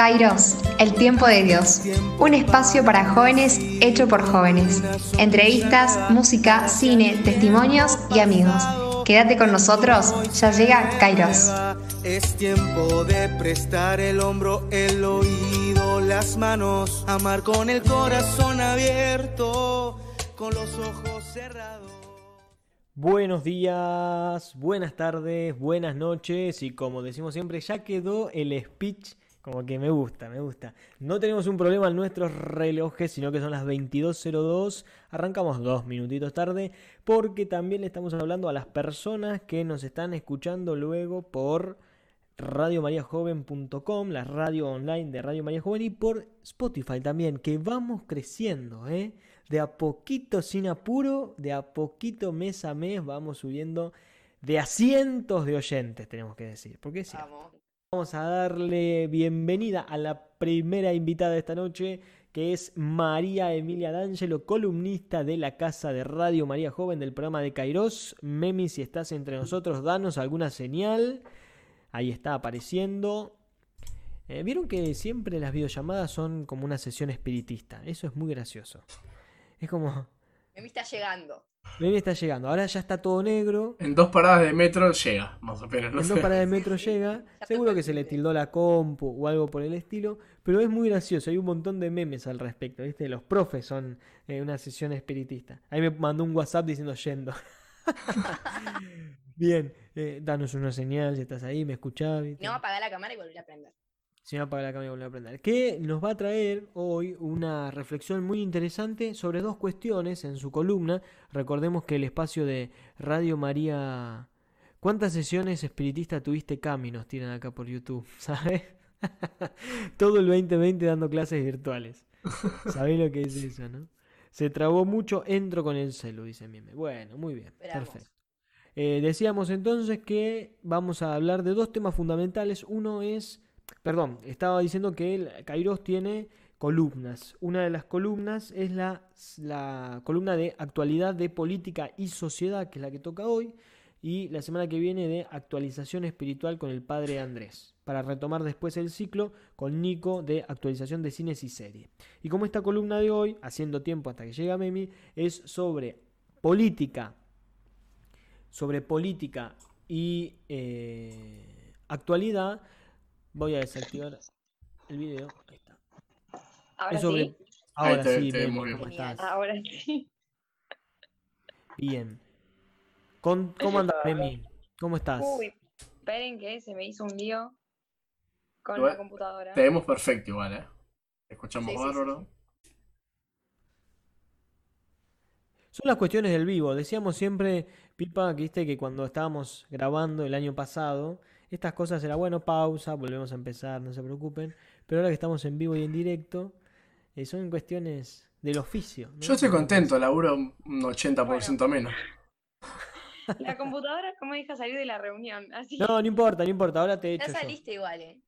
Kairos, el tiempo de Dios. Un espacio para jóvenes hecho por jóvenes. Entrevistas, música, cine, testimonios y amigos. Quédate con nosotros, ya llega Kairos. Es tiempo de prestar el hombro, el oído, las manos, amar con el corazón abierto, con los ojos cerrados. Buenos días, buenas tardes, buenas noches y como decimos siempre, ya quedó el speech como que me gusta, me gusta. No tenemos un problema en nuestros relojes, sino que son las 22.02. Arrancamos dos minutitos tarde porque también le estamos hablando a las personas que nos están escuchando luego por radiomariajoven.com, la radio online de Radio María Joven y por Spotify también, que vamos creciendo, ¿eh? De a poquito, sin apuro, de a poquito mes a mes vamos subiendo de a cientos de oyentes, tenemos que decir. Porque es Vamos a darle bienvenida a la primera invitada de esta noche, que es María Emilia D'Angelo, columnista de la Casa de Radio María Joven del programa de Kairos. Memi, si estás entre nosotros, danos alguna señal. Ahí está apareciendo. Eh, Vieron que siempre las videollamadas son como una sesión espiritista. Eso es muy gracioso. Es como... Memi está llegando. Memi está llegando. Ahora ya está todo negro. En dos paradas de metro llega, más o menos. No en sé. dos paradas de metro llega. Seguro que se le tildó la compu o algo por el estilo. Pero es muy gracioso. Hay un montón de memes al respecto. ¿viste? Los profes son eh, una sesión espiritista. Ahí me mandó un WhatsApp diciendo yendo. Bien, eh, danos una señal si estás ahí, me escuchás. ¿viste? No, apagar la cámara y volver a prender. Si no apaga la cámara y vuelve a prender. Que nos va a traer hoy una reflexión muy interesante sobre dos cuestiones en su columna. Recordemos que el espacio de Radio María. ¿Cuántas sesiones espiritistas tuviste, Cami? Nos tiran acá por YouTube, ¿sabes? Todo el 2020 dando clases virtuales. ¿Sabés lo que es eso, no? Se trabó mucho, entro con el celu, dice Mime. Bueno, muy bien, Esperamos. perfecto. Eh, decíamos entonces que vamos a hablar de dos temas fundamentales. Uno es, perdón, estaba diciendo que el Kairos tiene columnas. Una de las columnas es la, la columna de actualidad de política y sociedad, que es la que toca hoy, y la semana que viene de actualización espiritual con el padre Andrés, para retomar después el ciclo con Nico de actualización de cines y series. Y como esta columna de hoy, haciendo tiempo hasta que llega Memi, es sobre política, sobre política y eh, actualidad, voy a desactivar el video. Ahí está. Ahora Es sobre- sí. Ahora te- sí, te vemos. ¿cómo estás? Ahora sí. Bien. Con- ¿Cómo andas, Memi? ¿Cómo estás? Uy, esperen que se me hizo un lío con Igual, la computadora. Te vemos perfecto igual, ¿eh? Te escuchamos Sí, sí, bárbaro. Son las cuestiones del vivo. Decíamos siempre, Pipa, que viste que cuando estábamos grabando el año pasado, estas cosas era bueno, pausa, volvemos a empezar, no se preocupen. Pero ahora que estamos en vivo y en directo, eh, son cuestiones del oficio. ¿no? Yo estoy contento, laburo un 80% menos. La computadora me deja salir de la reunión, así. No, no importa, no importa, ahora te Ya echo yo. saliste igual, ¿eh?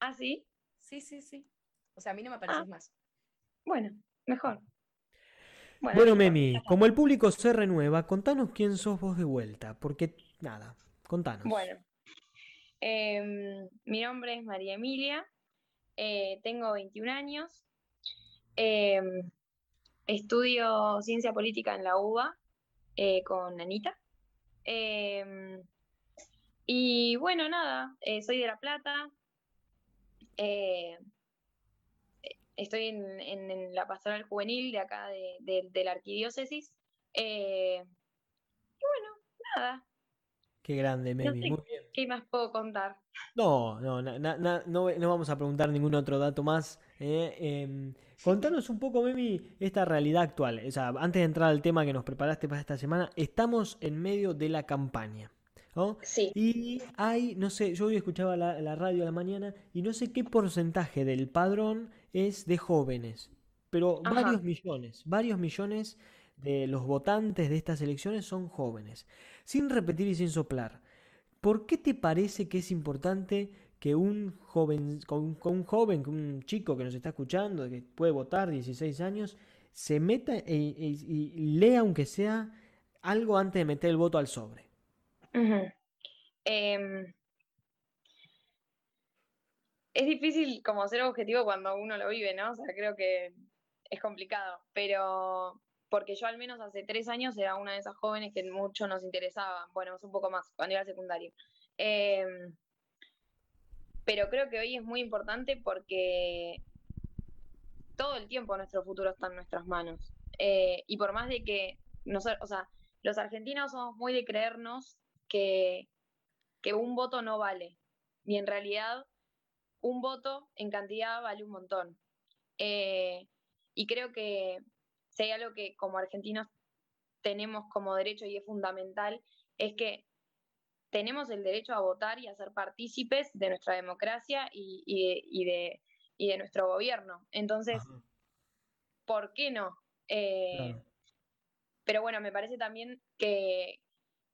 ¿Ah, sí? Sí, sí, sí. O sea, a mí no me apareces Ah. más. Bueno, mejor. Bueno, listo, Memi, ya como el público se renueva, contanos quién sos vos de vuelta, porque nada, contanos. Bueno, em, mi nombre es María Emilia, eh, tengo 21 años, em, estudio ciencia política en la UBA eh, con Anita. em, y bueno, nada, eh, soy de La Plata, estoy en, la pastoral juvenil de acá de, de- la arquidiócesis. y bueno, nada, Qué grande, no Memi, sé muy bien. qué más puedo contar. No, no, na- na- na- no, no vamos a preguntar ningún otro dato más. eh, em, contanos un poco, Memi, esta realidad actual. O sea, antes de entrar al tema que nos preparaste para esta semana, estamos en medio de la campaña. ¿no? Sí. Y hay, no sé, yo hoy escuchaba la, la radio a la mañana y no sé qué porcentaje del padrón es de jóvenes, pero Ajá. varios millones, varios millones de los votantes de estas elecciones son jóvenes. Sin repetir y sin soplar, ¿por qué te parece que es importante que un joven, con, un joven, un chico que nos está escuchando, que puede votar 16 años, se meta e- e- y lea aunque sea algo antes de meter el voto al sobre? Em, es difícil como ser objetivo cuando uno lo vive, ¿no? O sea, creo que es complicado, pero porque yo al menos hace tres años era una de esas jóvenes que mucho nos interesaba, bueno, es un poco más, cuando iba al secundario. Em, pero creo que hoy es muy importante porque todo el tiempo nuestro futuro está en nuestras manos. Eh, y por más de que, o sea, los argentinos somos muy de creernos que, que un voto no vale. Y en realidad, un voto en cantidad vale un montón. Eh, y creo que si hay algo que como argentinos tenemos como derecho y es fundamental, es que tenemos el derecho a votar y a ser partícipes de nuestra democracia y, de, de, nuestro gobierno. Entonces, ¿por qué no? Eh, pero bueno, me parece también que,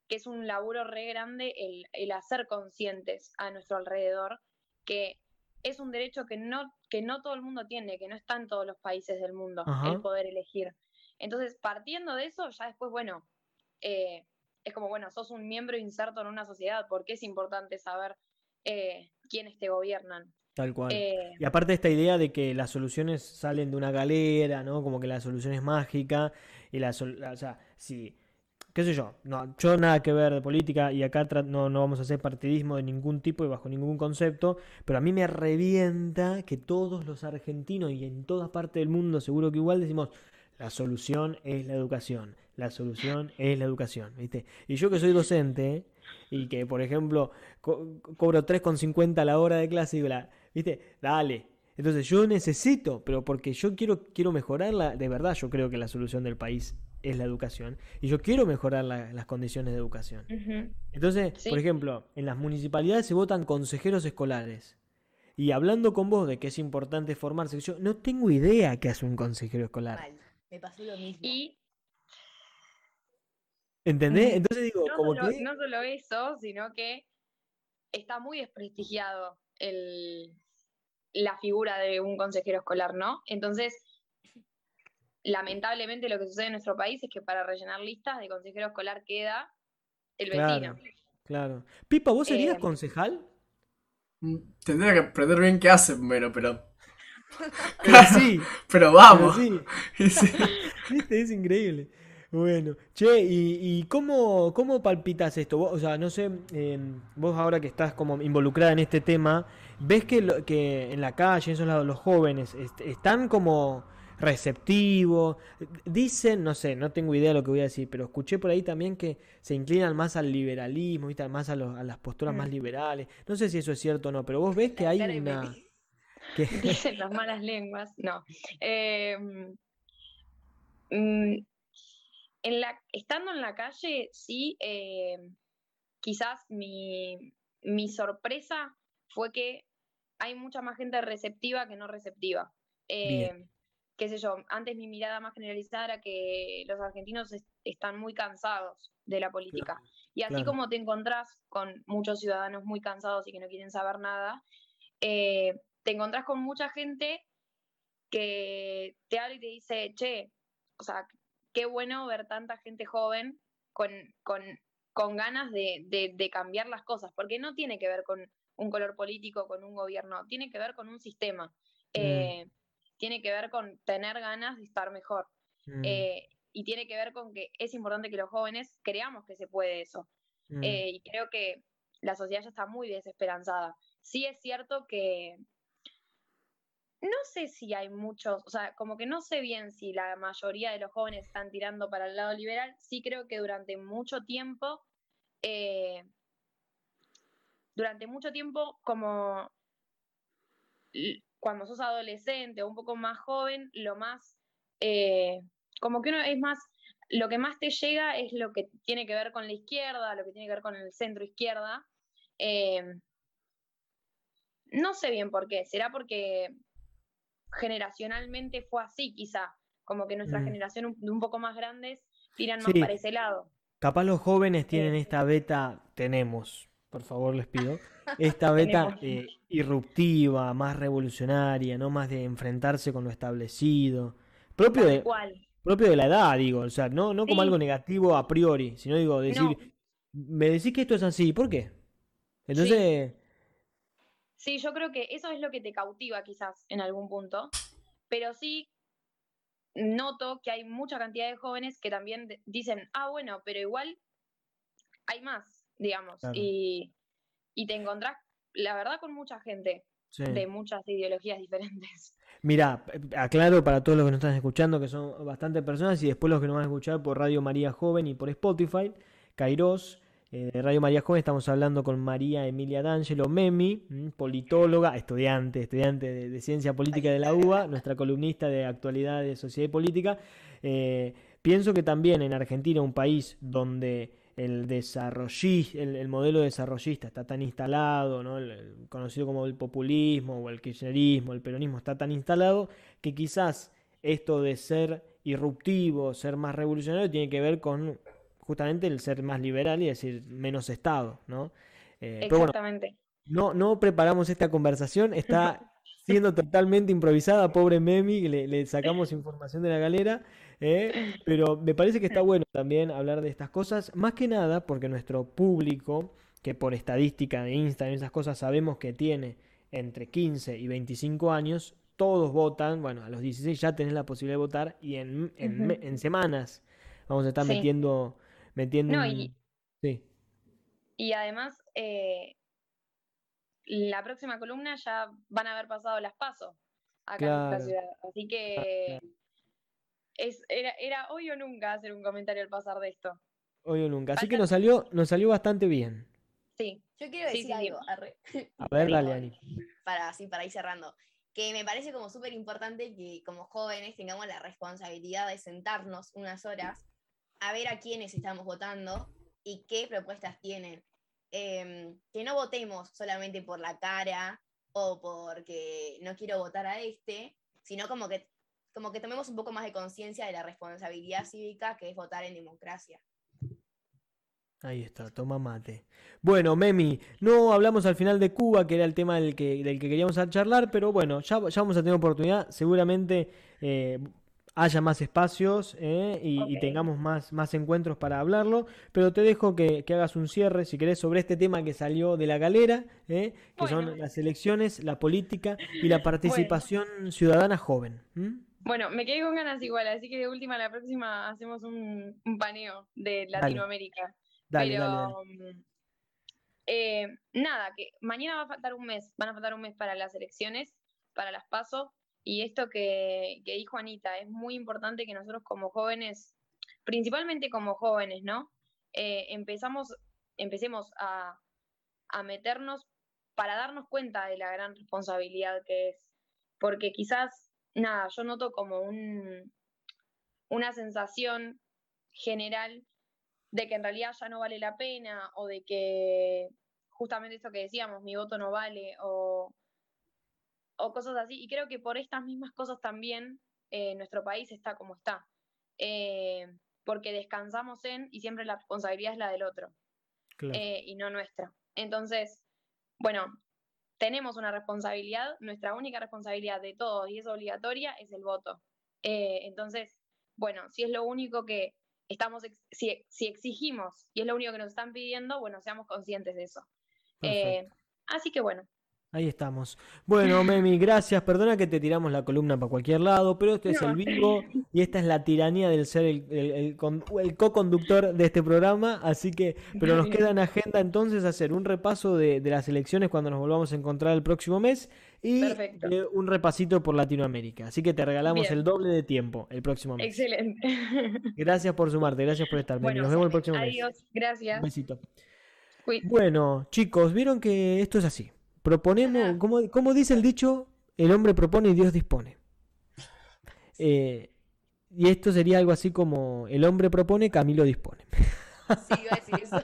es un laburo re grande el, hacer conscientes a nuestro alrededor que es un derecho que no, que no todo el mundo tiene, que no está en todos los países del mundo el poder elegir. Entonces, partiendo de eso, ya después, bueno, eh, es como, bueno, sos un miembro inserto en una sociedad, porque es importante saber eh, quiénes te gobiernan. Tal cual. Eh, y aparte esta idea de que las soluciones salen de una galera, ¿no? Como que la solución es mágica. Y la, o sea, sí, qué sé yo, no, yo nada que ver de política y acá no, no vamos a hacer partidismo de ningún tipo y bajo ningún concepto, pero a mí me revienta que todos los argentinos y en todas partes del mundo seguro que igual decimos, la solución es la educación. La solución es la educación, ¿viste? Y yo que soy docente y que, por ejemplo, cobro 3,50 a la hora de clase, digo, ¿viste? Dale. Entonces yo necesito, pero porque yo quiero, quiero mejorarla, de verdad yo creo que la solución del país es la educación. Y yo quiero mejorar las condiciones de educación. Entonces, por ejemplo, en las municipalidades se votan consejeros escolares. Y hablando con vos de que es importante formarse, yo no tengo idea qué hace un consejero escolar. Me pasó lo mismo. Y. ¿Entendés? Entonces digo, no como solo, que. No solo eso, sino que está muy desprestigiado el, la figura de un consejero escolar, ¿no? Entonces, lamentablemente lo que sucede en nuestro país es que para rellenar listas de consejero escolar queda el vecino. Claro. Pipa, ¿vos serías Eh, concejal? Mm, Tendría que aprender bien qué hace primero, pero. Pero sí. Pero vamos. Pero sí. Sí. Viste, es increíble. Bueno, che, ¿y, y cómo, cómo palpitas esto? Vos, o sea, no sé, em, vos ahora que estás como involucrada en este tema, ¿ves que, lo- que en la calle, en esos lados, los jóvenes est- están como receptivos? Dicen, no sé, no tengo idea de lo que voy a decir, pero escuché por ahí también que se inclinan más al liberalismo, ¿viste? Más a, los- a las posturas más Mm. liberales. No sé si eso es cierto o no, pero vos ves que hay una... Que- Dicen las malas lenguas. No. Em, mm, en la, estando en la calle, sí, em, quizás mi, mi sorpresa fue que hay mucha más gente receptiva que no receptiva. Bien. Qué sé yo, antes mi mirada más generalizada era que los argentinos es- están muy cansados de la política. Y así claro. como te encontrás con muchos ciudadanos muy cansados y que no quieren saber nada, eh, te encontrás con mucha gente que te habla y te dice, che, o sea, qué bueno ver tanta gente joven con, con, con ganas de, de- de cambiar las cosas, porque no tiene que ver con un color político, con un gobierno, tiene que ver con un sistema, eh, tiene que ver con tener ganas de estar mejor. Mm, eh, y tiene que ver con que es importante que los jóvenes creamos que se puede eso. mm. Eh, y creo que la sociedad ya está muy desesperanzada. Sí es cierto que no sé si hay muchos, o sea, como que no sé bien si la mayoría de los jóvenes están tirando para el lado liberal. Sí creo que durante mucho tiempo, eh, durante mucho tiempo, como cuando sos adolescente o un poco más joven, lo más, eh, como que uno es más, lo que más te llega es lo que tiene que ver con la izquierda, lo que tiene que ver con el centro izquierda. Eh, no sé bien por qué, será porque generacionalmente fue así, quizá, como que nuestra Mm. generación un, un poco más grandes tiran Sí. más para ese lado. Capaz los jóvenes tienen Eh. esta beta, tenemos, por favor les pido, esta beta eh, irruptiva, más revolucionaria, no más de enfrentarse con lo establecido, propio de, propio de la edad, digo, o sea, no, no como Sí. algo negativo a priori, sino digo, decir, No. me decís que esto es así, ¿por qué? Entonces, Sí, yo creo que eso es lo que te cautiva quizás en algún punto, pero sí noto que hay mucha cantidad de jóvenes que también dicen, ah, bueno, pero igual hay más, digamos, Claro. y, y te encontrás, la verdad, con mucha gente Sí. de muchas ideologías diferentes. Mira, aclaro para todos los que nos están escuchando que son bastantes personas y después los que nos van a escuchar por Radio María Joven y por Spotify, Kairos, eh, de Radio María Joven, estamos hablando con María Emilia D'Angelo Memi, mm, politóloga, estudiante, estudiante de, de Ciencia Política de la UBA, nuestra columnista de actualidad de sociedad y política. Eh, pienso que también en Argentina, un país donde el desarrolli- el, el modelo desarrollista está tan instalado, ¿no? El- el conocido como el populismo o el kirchnerismo, el peronismo está tan instalado que quizás esto de ser irruptivo, ser más revolucionario, tiene que ver con justamente el ser más liberal y decir menos Estado, ¿no? Eh, pero bueno, Exactamente. no, no preparamos esta conversación, está siendo totalmente improvisada, pobre Memi, le, le sacamos información de la galera, ¿eh? pero me parece que está bueno también hablar de estas cosas, más que nada porque nuestro público, que por estadística de Instagram y esas cosas sabemos que tiene entre 15 y 25 años, todos votan, bueno, a los 16 ya tenés la posibilidad de votar y en, en, semanas vamos a estar Sí. metiendo, metiendo No, y- Sí. Y además, eh, la próxima columna ya van a haber pasado las pasos acá en nuestra ciudad. Así que es, era, era hoy o nunca hacer un comentario al pasar de esto. Hoy o nunca. Así que nos salió, nos salió bastante bien. Sí, Yo quiero decir sí, sí. algo, arre, A ver, dale. Ani. para, así, para ir cerrando. Que me parece como súper importante que como jóvenes tengamos la responsabilidad de sentarnos unas horas a ver a quiénes estamos votando y qué propuestas tienen. Em, que no votemos solamente por la cara o porque no quiero votar a este, sino como que, como que tomemos un poco más de conciencia de la responsabilidad cívica que es votar en democracia. Ahí está, toma mate. Bueno, Memi, no hablamos al final de Cuba, que era el tema del que, del que queríamos charlar, pero bueno, ya, ya vamos a tener oportunidad. Seguramente eh, haya más espacios eh, y, tengamos más, más encuentros para hablarlo. Pero te dejo que, que hagas un cierre, si querés, sobre este tema que salió de la galera, eh, que son las elecciones, la política y la participación ciudadana joven. Bueno, me quedé con ganas igual, así que de última la próxima hacemos un, un paneo de Latinoamérica. Dale, Pero, dale, dale. eh, nada, que mañana va a faltar un mes, van a faltar un mes para las elecciones, para las PASO, y esto que, que dijo Anita, es muy importante que nosotros como jóvenes, principalmente como jóvenes, ¿no? Eh, empezamos, empecemos a, a meternos para darnos cuenta de la gran responsabilidad que es, porque quizás, nada, yo noto como un, una sensación general de que en realidad ya no vale la pena o de que justamente esto que decíamos, mi voto no vale o, o cosas así. Y creo que por estas mismas cosas también eh, nuestro país está como está. Eh, porque descansamos en y siempre la responsabilidad es la del otro Claro. eh, y no nuestra. Entonces, bueno, tenemos una responsabilidad, nuestra única responsabilidad de todos y es obligatoria es el voto. Eh, entonces, bueno, si es lo único que estamos, ex- si, si exigimos y es lo único que nos están pidiendo, bueno, seamos conscientes de eso. Eh, así que bueno, Ahí estamos. Bueno, Memi, gracias. Perdona que te tiramos la columna para cualquier lado, pero este es el vivo y esta es la tiranía del ser el, el- el con- el co-conductor de este programa. Así que, pero nos queda en agenda entonces hacer un repaso de, de las elecciones cuando nos volvamos a encontrar el próximo mes y eh, un repasito por Latinoamérica. Así que te regalamos Bien. el doble de tiempo el próximo mes. excelente. Gracias por sumarte, gracias por estar, Memi. Nos vemos el próximo mes. adiós, gracias. Un besito. Bueno, chicos, vieron que esto es así. Proponemos, como, como dice el dicho, el hombre propone y Dios dispone. Eh, y esto sería algo así como el hombre propone, Camilo dispone. Sí, iba a decir eso.